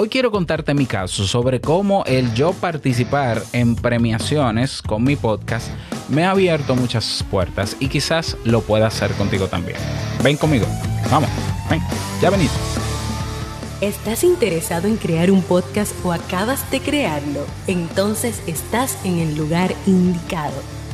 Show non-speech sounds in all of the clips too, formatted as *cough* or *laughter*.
Hoy quiero contarte mi caso sobre cómo el yo participar en premiaciones con mi podcast me ha abierto muchas puertas y quizás lo pueda hacer contigo también. Ven conmigo, vamos, ven, ya venido. ¿Estás interesado en crear un podcast o acabas de crearlo? Entonces estás en el lugar indicado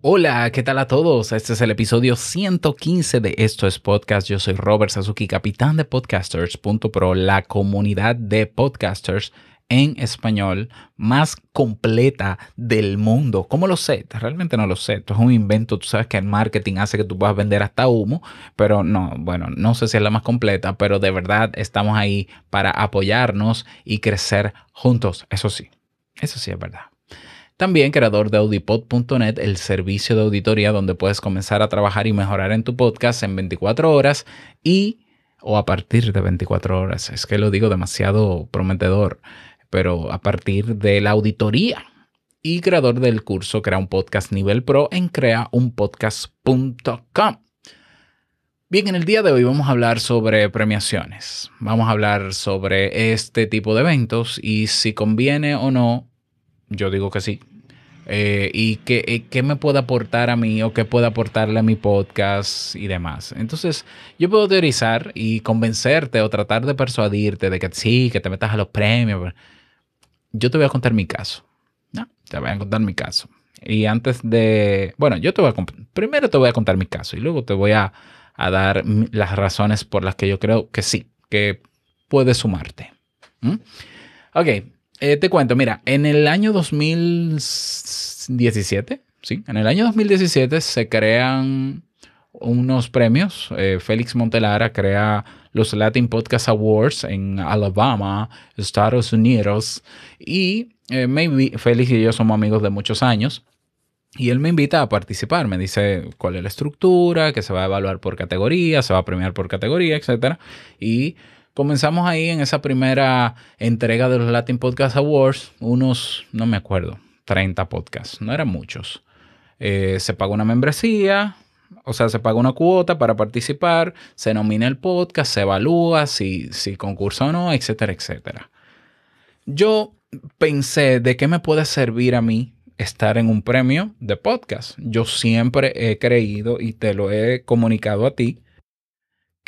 Hola, ¿qué tal a todos? Este es el episodio 115 de Esto es Podcast. Yo soy Robert Sasuki, capitán de podcasters.pro, la comunidad de podcasters en español más completa del mundo. ¿Cómo lo sé? Realmente no lo sé. Esto es un invento. Tú sabes que el marketing hace que tú puedas vender hasta humo, pero no, bueno, no sé si es la más completa, pero de verdad estamos ahí para apoyarnos y crecer juntos. Eso sí, eso sí es verdad. También creador de audipod.net, el servicio de auditoría donde puedes comenzar a trabajar y mejorar en tu podcast en 24 horas y o a partir de 24 horas. Es que lo digo demasiado prometedor, pero a partir de la auditoría. Y creador del curso Crea un Podcast Nivel Pro en creaunpodcast.com. Bien, en el día de hoy vamos a hablar sobre premiaciones. Vamos a hablar sobre este tipo de eventos y si conviene o no yo digo que sí. Eh, y qué, qué, me puede aportar a mí o qué puede aportarle a mi podcast y demás. Entonces, yo puedo teorizar y convencerte o tratar de persuadirte de que sí, que te metas a los premios. Yo te voy a contar mi caso. ¿no? Te voy a contar mi caso. Y antes de, bueno, yo te voy a, primero te voy a contar mi caso y luego te voy a, a dar las razones por las que yo creo que sí, que puedes sumarte. ¿Mm? Ok, eh, te cuento, mira, en el año 2017, sí, en el año 2017 se crean unos premios. Eh, Félix Montelara crea los Latin Podcast Awards en Alabama, Estados Unidos. Y eh, Félix y yo somos amigos de muchos años. Y él me invita a participar, me dice cuál es la estructura, que se va a evaluar por categoría, se va a premiar por categoría, etc. Y comenzamos ahí en esa primera entrega de los Latin Podcast Awards, unos, no me acuerdo, 30 podcasts, no eran muchos. Eh, se paga una membresía, o sea, se paga una cuota para participar, se nomina el podcast, se evalúa si, si concursa o no, etcétera, etcétera. Yo pensé de qué me puede servir a mí estar en un premio de podcast. Yo siempre he creído y te lo he comunicado a ti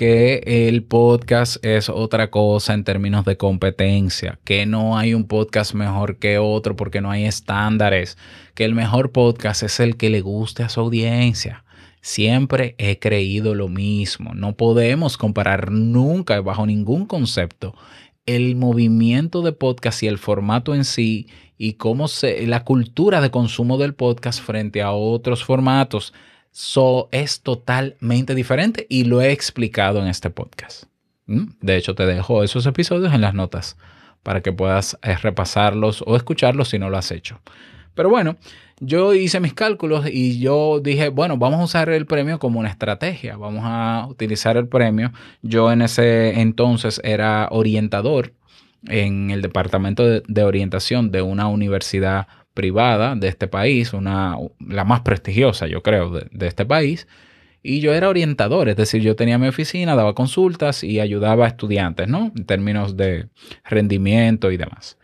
que el podcast es otra cosa en términos de competencia, que no hay un podcast mejor que otro porque no hay estándares, que el mejor podcast es el que le guste a su audiencia. Siempre he creído lo mismo. No podemos comparar nunca, bajo ningún concepto, el movimiento de podcast y el formato en sí y cómo se, la cultura de consumo del podcast frente a otros formatos So, es totalmente diferente y lo he explicado en este podcast. ¿Mm? De hecho, te dejo esos episodios en las notas para que puedas eh, repasarlos o escucharlos si no lo has hecho. Pero bueno, yo hice mis cálculos y yo dije, bueno, vamos a usar el premio como una estrategia, vamos a utilizar el premio. Yo en ese entonces era orientador en el departamento de orientación de una universidad privada de este país, una, la más prestigiosa, yo creo, de, este país. Y yo era orientador, es decir, yo tenía mi oficina, daba consultas y ayudaba a estudiantes, ¿no? En términos de rendimiento y demás.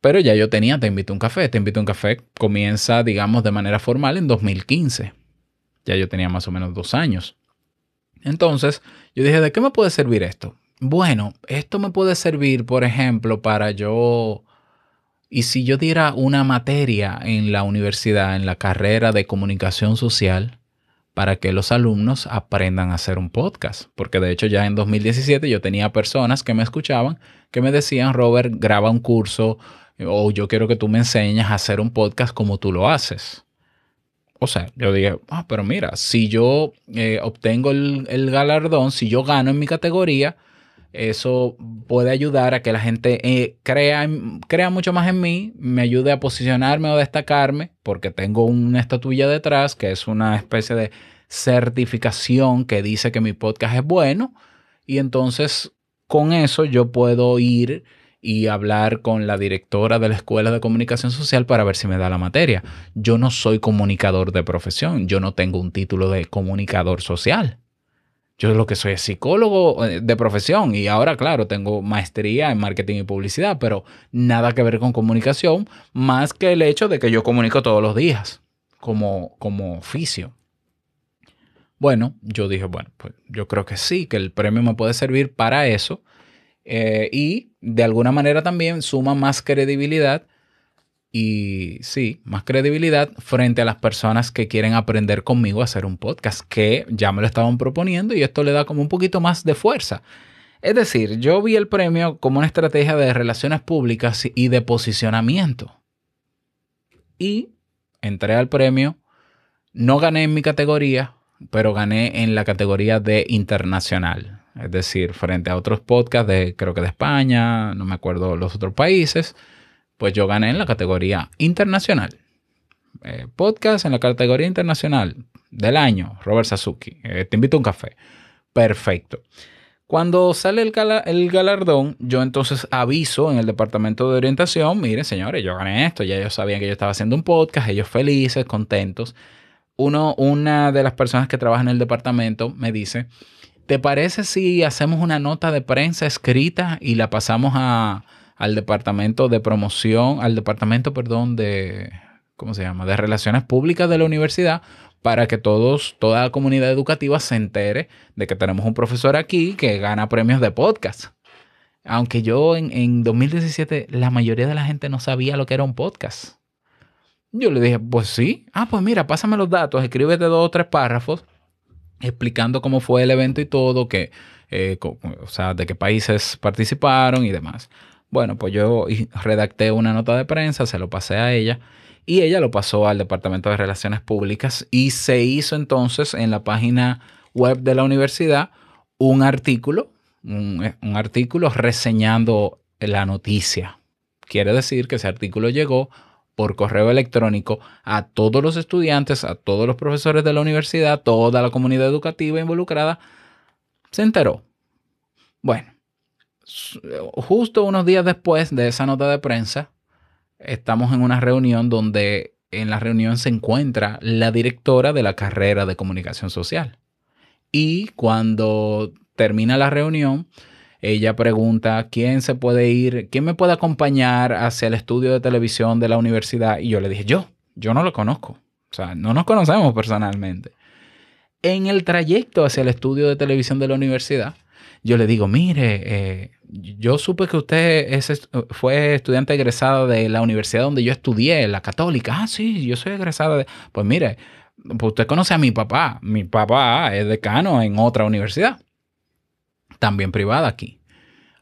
Pero ya yo tenía Te invito a un café. Te invito a un café comienza, digamos, de manera formal en 2015. Ya yo tenía más o menos dos años. Entonces, yo dije, ¿de qué me puede servir esto? Bueno, esto me puede servir, por ejemplo, para yo y si yo diera una materia en la universidad, en la carrera de comunicación social, para que los alumnos aprendan a hacer un podcast. Porque de hecho ya en 2017 yo tenía personas que me escuchaban que me decían, Robert, graba un curso o yo quiero que tú me enseñes a hacer un podcast como tú lo haces. O sea, yo dije, ah, pero mira, si yo eh, obtengo el, el galardón, si yo gano en mi categoría, eso puede ayudar a que la gente eh, crea, crea mucho más en mí, me ayude a posicionarme o destacarme, porque tengo una estatuilla detrás que es una especie de certificación que dice que mi podcast es bueno. Y entonces con eso yo puedo ir y hablar con la directora de la Escuela de Comunicación Social para ver si me da la materia. Yo no soy comunicador de profesión, yo no tengo un título de comunicador social. Yo lo que soy es psicólogo eh, de profesión y ahora, claro, tengo maestría en marketing y publicidad, pero nada que ver con comunicación, más que el hecho de que yo comunico todos los días como, como oficio. Bueno, yo dije, bueno, pues yo creo que sí, que el premio me puede servir para eso eh, y de alguna manera también suma más credibilidad y sí, más credibilidad frente a las personas que quieren aprender conmigo a hacer un podcast, que ya me lo estaban proponiendo y esto le da como un poquito más de fuerza. Es decir, yo vi el premio como una estrategia de relaciones públicas y de posicionamiento. Y entré al premio, no gané en mi categoría, pero gané en la categoría de internacional es decir, frente a otros podcasts de, creo que de España, no me acuerdo los otros países, pues yo gané en la categoría internacional. Eh, podcast en la categoría internacional del año, Robert Sasuki. Eh, te invito a un café. Perfecto. Cuando sale el, el, galardón, yo entonces aviso en el departamento de orientación, miren señores, yo gané esto, ya ellos sabían que yo estaba haciendo un podcast, ellos felices, contentos. Uno, una de las personas que trabaja en el departamento me dice, ¿Te parece si hacemos una nota de prensa escrita y la pasamos al departamento de promoción, al departamento, perdón, de, ¿cómo se llama? De relaciones públicas de la universidad para que todos, toda la comunidad educativa se entere de que tenemos un profesor aquí que gana premios de podcast. Aunque yo en, en 2017 la mayoría de la gente no sabía lo que era un podcast. Yo le dije, pues sí. Ah, pues mira, pásame los datos, escríbete dos o tres párrafos explicando cómo fue el evento y todo, que, eh, o sea, de qué países participaron y demás. Bueno, pues yo redacté una nota de prensa, se lo pasé a ella y ella lo pasó al Departamento de Relaciones Públicas y se hizo entonces en la página web de la universidad un artículo, un, un artículo reseñando la noticia. Quiere decir que ese artículo llegó por correo electrónico a todos los estudiantes, a todos los profesores de la universidad, toda la comunidad educativa involucrada, se enteró. Bueno, justo unos días después de esa nota de prensa, estamos en una reunión donde en la reunión se encuentra la directora de la carrera de comunicación social. Y cuando termina la reunión, ella pregunta, ¿quién se puede ir? ¿Quién me puede acompañar hacia el estudio de televisión de la universidad? Y yo le dije, yo, yo no lo conozco. O sea, no nos conocemos personalmente. En el trayecto hacia el estudio de televisión de la universidad, yo le digo, mire, eh, yo supe que usted fue estudiante egresada de la universidad donde yo estudié, la católica. Ah, sí, yo soy egresada de... Pues mire, pues usted conoce a mi papá. Mi papá es decano en otra universidad también privada aquí.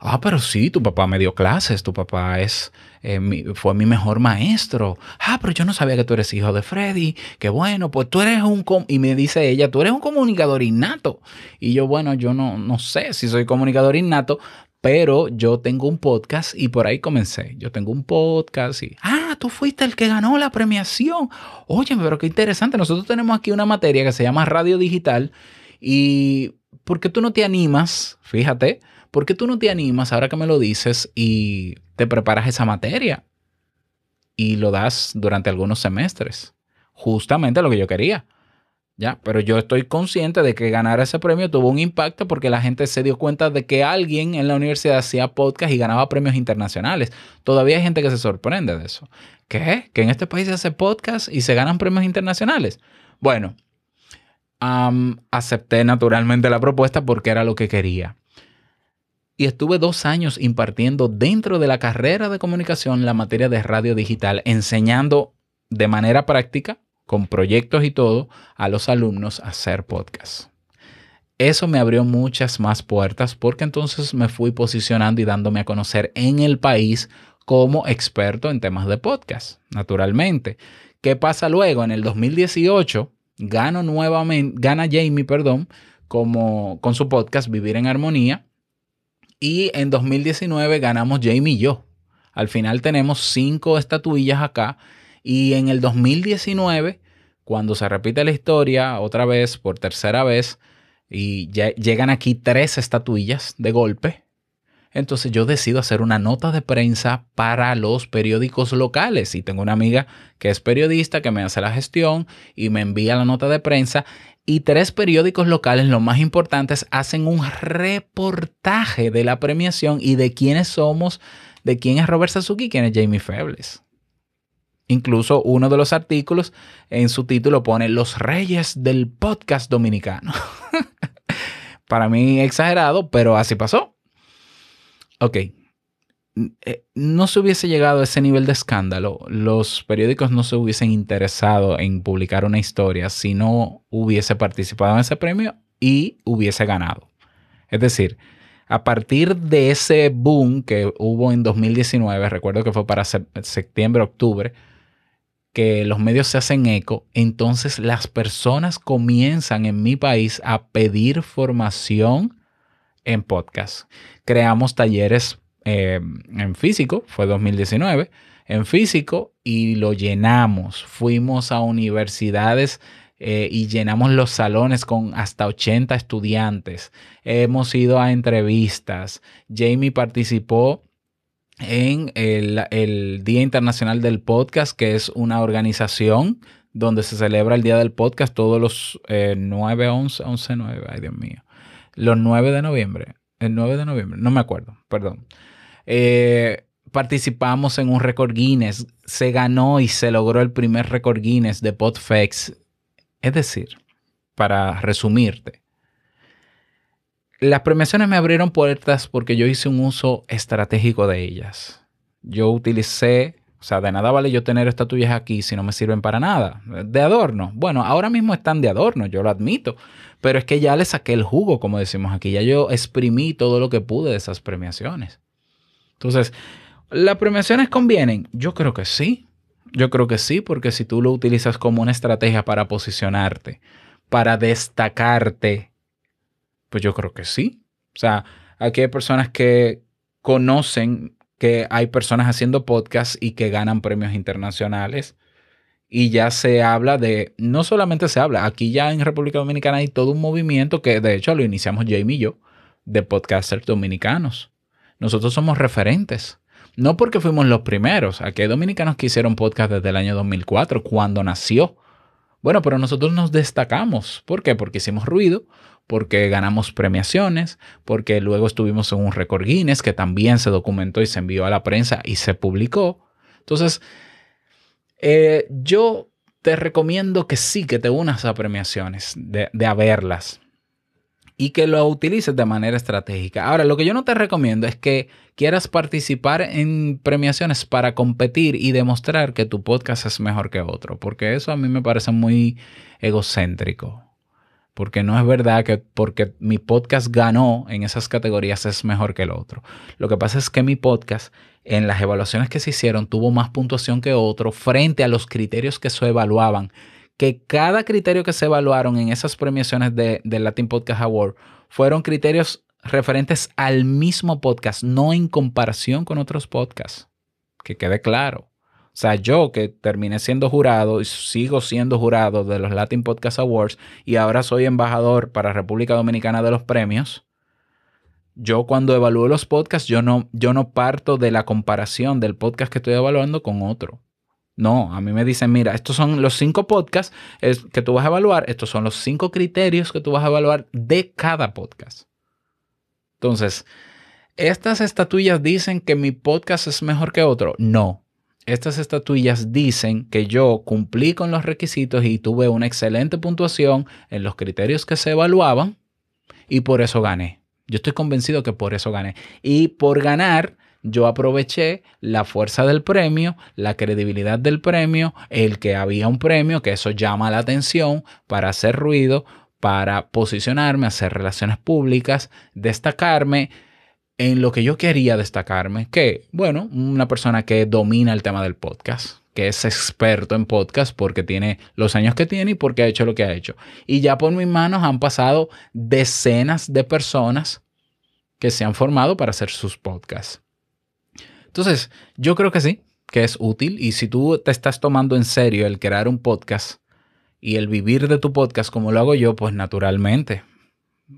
Ah, pero sí, tu papá me dio clases, tu papá es, eh, fue mi mejor maestro. Ah, pero yo no sabía que tú eres hijo de Freddy. Qué bueno, pues tú eres un... Y me dice ella, tú eres un comunicador innato. Y yo, bueno, yo no, no sé si soy comunicador innato, pero yo tengo un podcast y por ahí comencé. Yo tengo un podcast y, ah, tú fuiste el que ganó la premiación. Oye, pero qué interesante. Nosotros tenemos aquí una materia que se llama radio digital y ¿por qué tú no te animas? Fíjate, ¿por qué tú no te animas ahora que me lo dices y te preparas esa materia y lo das durante algunos semestres? Justamente lo que yo quería. Ya, pero yo estoy consciente de que ganar ese premio tuvo un impacto porque la gente se dio cuenta de que alguien en la universidad hacía podcast y ganaba premios internacionales. Todavía hay gente que se sorprende de eso. ¿Qué? ¿Que en este país se hace podcast y se ganan premios internacionales? Bueno, acepté naturalmente la propuesta porque era lo que quería. Y estuve dos años impartiendo dentro de la carrera de comunicación la materia de radio digital, enseñando de manera práctica, con proyectos y todo, a los alumnos a hacer podcast. Eso me abrió muchas más puertas porque entonces me fui posicionando y dándome a conocer en el país como experto en temas de podcast, naturalmente. ¿Qué pasa luego? En el 2018 gano nuevamente, gana Jamie, perdón, como con su podcast Vivir en Armonía. Y en 2019 ganamos Jamie y yo. Al final tenemos cinco estatuillas acá. Y en el 2019, cuando se repite la historia otra vez, por tercera vez, y llegan aquí tres estatuillas de golpe, entonces yo decido hacer una nota de prensa para los periódicos locales. Y tengo una amiga que es periodista que me hace la gestión y me envía la nota de prensa. Y tres periódicos locales, los más importantes, hacen un reportaje de la premiación y de quiénes somos, de quién es Robert Sasuki y quién es Jamie Febles. Incluso uno de los artículos en su título pone Los Reyes del Podcast Dominicano. *laughs* Para mí exagerado, pero así pasó. Ok. Eh, no se hubiese llegado a ese nivel de escándalo, los periódicos no se hubiesen interesado en publicar una historia si no hubiese participado en ese premio y hubiese ganado. Es decir, a partir de ese boom que hubo en 2019, recuerdo que fue para septiembre, octubre, que los medios se hacen eco, entonces las personas comienzan en mi país a pedir formación en podcast. Creamos talleres eh, en físico, fue 2019, en físico y lo llenamos. Fuimos a universidades eh, y llenamos los salones con hasta 80 estudiantes. Hemos ido a entrevistas. Jamie participó en el, Día Internacional del Podcast, que es una organización donde se celebra el Día del Podcast todos los 9, 11, 11, 9, ay Dios mío, los 9 de noviembre, el 9 de noviembre, no me acuerdo, perdón. Eh, participamos en un récord Guinness, se ganó y se logró el primer récord Guinness de Podfex. Es decir, para resumirte, las premiaciones me abrieron puertas porque yo hice un uso estratégico de ellas. Yo utilicé, o sea, de nada vale yo tener estatuillas aquí si no me sirven para nada. De adorno. Bueno, ahora mismo están de adorno, yo lo admito. Pero es que ya le saqué el jugo, como decimos aquí. Ya yo exprimí todo lo que pude de esas premiaciones. Entonces, ¿las premiaciones convienen? Yo creo que sí. Yo creo que sí, porque si tú lo utilizas como una estrategia para posicionarte, para destacarte, pues yo creo que sí. O sea, aquí hay personas que conocen que hay personas haciendo podcasts y que ganan premios internacionales y ya se habla de, no solamente se habla, aquí ya en República Dominicana hay todo un movimiento que de hecho lo iniciamos Jamie y yo, de podcasters dominicanos. Nosotros somos referentes. No porque fuimos los primeros, aquí hay dominicanos que hicieron podcast desde el año 2004, cuando nació. Bueno, pero nosotros nos destacamos. ¿Por qué? Porque hicimos ruido, porque ganamos premiaciones, porque luego estuvimos en un récord Guinness que también se documentó y se envió a la prensa y se publicó. Entonces, eh, yo te recomiendo que sí, que te unas a premiaciones, de, de verlas y que lo utilices de manera estratégica. Ahora, lo que yo no te recomiendo es que quieras participar en premiaciones para competir y demostrar que tu podcast es mejor que otro, porque eso a mí me parece muy egocéntrico. Porque no es verdad que porque mi podcast ganó en esas categorías es mejor que el otro. Lo que pasa es que mi podcast en las evaluaciones que se hicieron tuvo más puntuación que otro frente a los criterios que se evaluaban. Que cada criterio que se evaluaron en esas premiaciones de, del Latin Podcast Award fueron criterios referentes al mismo podcast, no en comparación con otros podcasts. Que quede claro. O sea, yo que terminé siendo jurado y sigo siendo jurado de los Latin Podcast Awards y ahora soy embajador para República Dominicana de los premios, yo cuando evalúo los podcasts, yo no, yo no parto de la comparación del podcast que estoy evaluando con otro. No, a mí me dicen, mira, estos son los cinco podcasts que tú vas a evaluar, estos son los cinco criterios que tú vas a evaluar de cada podcast. Entonces, ¿estas estatuillas dicen que mi podcast es mejor que otro? No. Estas estatuillas dicen que yo cumplí con los requisitos y tuve una excelente puntuación en los criterios que se evaluaban y por eso gané. Yo estoy convencido que por eso gané. Y por ganar, yo aproveché la fuerza del premio, la credibilidad del premio, el que había un premio, que eso llama la atención para hacer ruido, para posicionarme, hacer relaciones públicas, destacarme en lo que yo quería destacarme, que, bueno, una persona que domina el tema del podcast, que es experto en podcast porque tiene los años que tiene y porque ha hecho lo que ha hecho. Y ya por mis manos han pasado decenas de personas que se han formado para hacer sus podcasts. Entonces, yo creo que sí, que es útil y si tú te estás tomando en serio el crear un podcast y el vivir de tu podcast como lo hago yo, pues naturalmente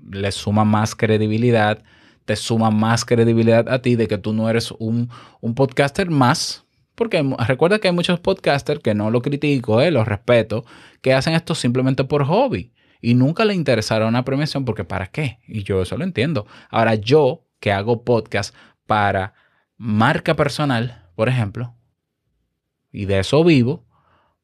le suma más credibilidad, te suma más credibilidad a ti de que tú no eres un, podcaster más. Porque recuerda que hay muchos podcasters que no lo critico, eh, los respeto, que hacen esto simplemente por hobby y nunca le interesará una premiación porque ¿para qué? Y yo eso lo entiendo. Ahora yo que hago podcast para marca personal, por ejemplo, y de eso vivo,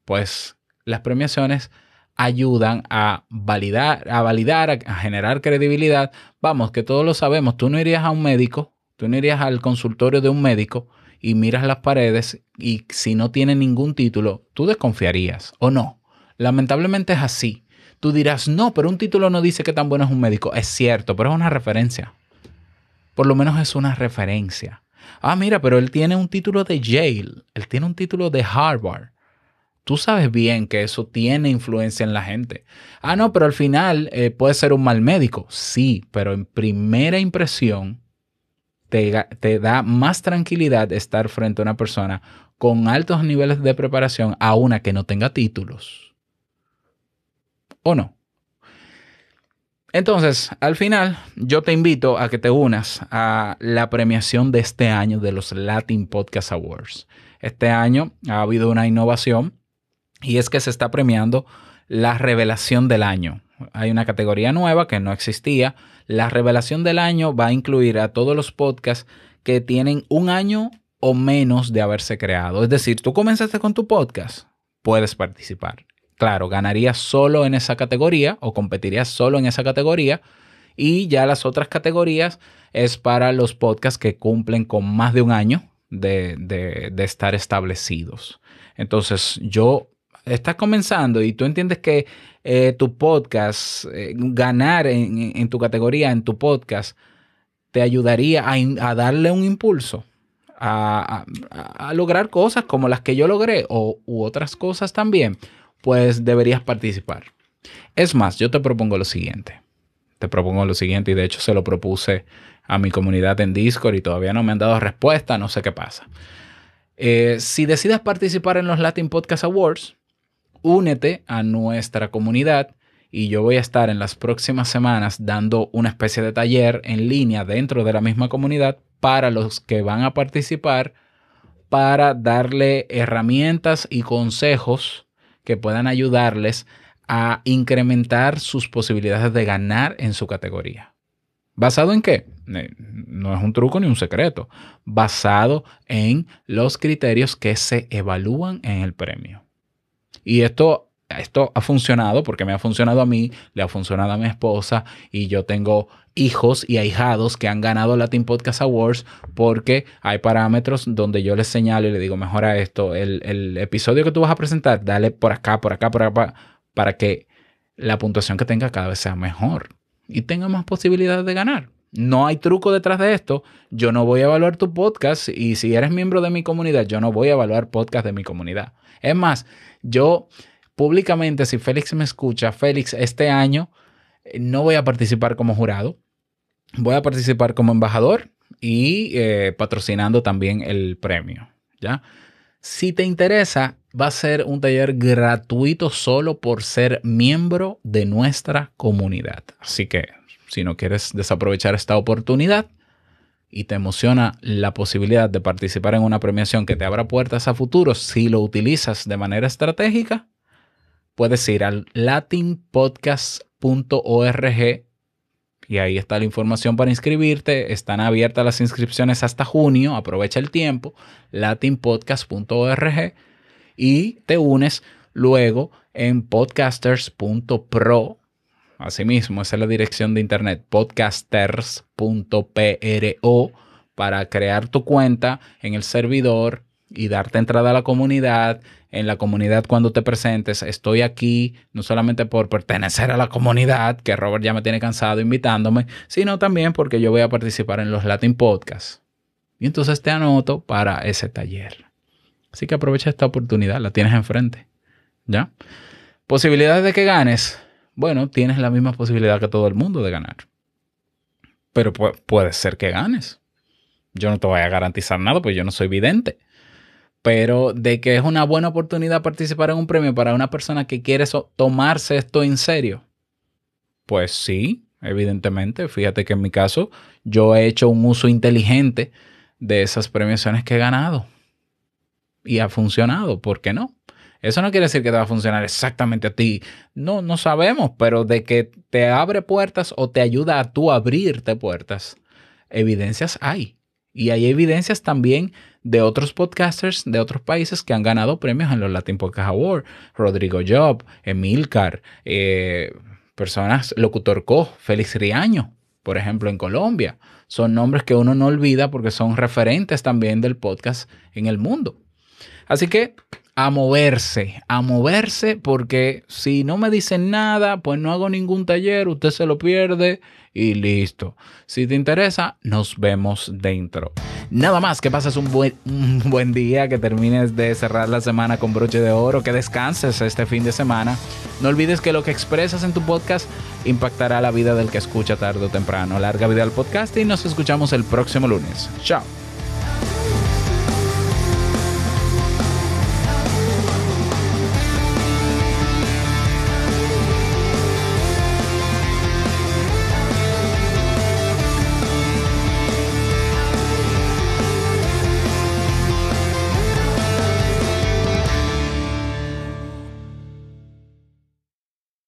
pues las premiaciones ayudan a validar, a validar, a, generar credibilidad. Vamos, que todos lo sabemos. Tú no irías a un médico, tú no irías al consultorio de un médico y miras las paredes y si no tiene ningún título, tú desconfiarías o no. Lamentablemente es así. Tú dirás, no, pero un título no dice que tan bueno es un médico. Es cierto, pero es una referencia. Por lo menos es una referencia. Ah, mira, pero él tiene un título de Yale, él tiene un título de Harvard. Tú sabes bien que eso tiene influencia en la gente. Ah, no, pero al final eh, puede ser un mal médico. Sí, pero en primera impresión te, te da más tranquilidad estar frente a una persona con altos niveles de preparación a una que no tenga títulos. ¿O no? Entonces, al final, yo te invito a que te unas a la premiación de este año de los Latin Podcast Awards. Este año ha habido una innovación y es que se está premiando la revelación del año. Hay una categoría nueva que no existía. La revelación del año va a incluir a todos los podcasts que tienen un año o menos de haberse creado. Es decir, tú comenzaste con tu podcast, puedes participar claro, ganarías solo en esa categoría o competirías solo en esa categoría. Y ya las otras categorías es para los podcasts que cumplen con más de un año de, estar establecidos. Entonces, yo estás comenzando y tú entiendes que eh, tu podcast, eh, ganar en, tu categoría, en tu podcast, te ayudaría a, darle un impulso. A, lograr cosas como las que yo logré o u otras cosas también, pues deberías participar. Es más, yo te propongo lo siguiente. Te propongo lo siguiente y de hecho se lo propuse a mi comunidad en Discord y todavía no me han dado respuesta, no sé qué pasa. Eh, si decides participar en los Latin Podcast Awards, únete a nuestra comunidad y yo voy a estar en las próximas semanas dando una especie de taller en línea dentro de la misma comunidad para los que van a participar para darle herramientas y consejos que puedan ayudarles a incrementar sus posibilidades de ganar en su categoría. ¿Basado en qué? Eh, no es un truco ni un secreto. Basado en los criterios que se evalúan en el premio. Y esto, esto ha funcionado porque me ha funcionado a mí, le ha funcionado a mi esposa y yo tengo hijos y ahijados que han ganado Latin Podcast Awards porque hay parámetros donde yo les señalo y le digo, mejora esto, el, episodio que tú vas a presentar, dale por acá, por acá, por acá, para que la puntuación que tenga cada vez sea mejor y tenga más posibilidades de ganar. No hay truco detrás de esto. Yo no voy a evaluar tu podcast y si eres miembro de mi comunidad, yo no voy a evaluar podcast de mi comunidad. Es más, yo públicamente, si Félix me escucha, Félix, este año eh, no voy a participar como jurado voy a participar como embajador y eh, patrocinando también el premio. ¿ya? Si te interesa, va a ser un taller gratuito solo por ser miembro de nuestra comunidad. Así que si no quieres desaprovechar esta oportunidad y te emociona la posibilidad de participar en una premiación que te abra puertas a futuro si lo utilizas de manera estratégica, puedes ir al latinpodcast.org y ahí está la información para inscribirte. Están abiertas las inscripciones hasta junio. Aprovecha el tiempo. latinpodcast.org y te unes luego en podcasters.pro. Asimismo, esa es la dirección de internet podcasters.pro para crear tu cuenta en el servidor y darte entrada a la comunidad. En la comunidad cuando te presentes, estoy aquí no solamente por pertenecer a la comunidad, que Robert ya me tiene cansado invitándome, sino también porque yo voy a participar en los Latin Podcasts. Y entonces te anoto para ese taller. Así que aprovecha esta oportunidad, la tienes enfrente. ¿Ya? Posibilidades de que ganes. Bueno, tienes la misma posibilidad que todo el mundo de ganar. pero puede ser que ganes. Yo no te voy a garantizar nada, pues yo no soy vidente. Pero de que es una buena oportunidad participar en un premio para una persona que quiere tomarse esto en serio, pues sí, evidentemente. Fíjate que en mi caso yo he hecho un uso inteligente de esas premiaciones que he ganado. Y ha funcionado, ¿por qué no? Eso no quiere decir que te va a funcionar exactamente a ti. No, no sabemos, pero de que te abre puertas o te ayuda a tú abrirte puertas, evidencias hay. Y hay evidencias también de otros podcasters de otros países que han ganado premios en los Latin Podcast Awards. Rodrigo Job, Emilcar, eh, personas, Locutor Co, Félix Riaño, por ejemplo, en Colombia. Son nombres que uno no olvida porque son referentes también del podcast en el mundo. Así que a moverse, a moverse, porque si no me dicen nada, pues no hago ningún taller, usted se lo pierde y listo. Si te interesa, nos vemos dentro. Nada más, que pases un buen, buen día, que termines de cerrar la semana con broche de oro, que descanses este fin de semana. No olvides que lo que expresas en tu podcast impactará la vida del que escucha tarde o temprano. Larga vida al podcast y nos escuchamos el próximo lunes. Chao.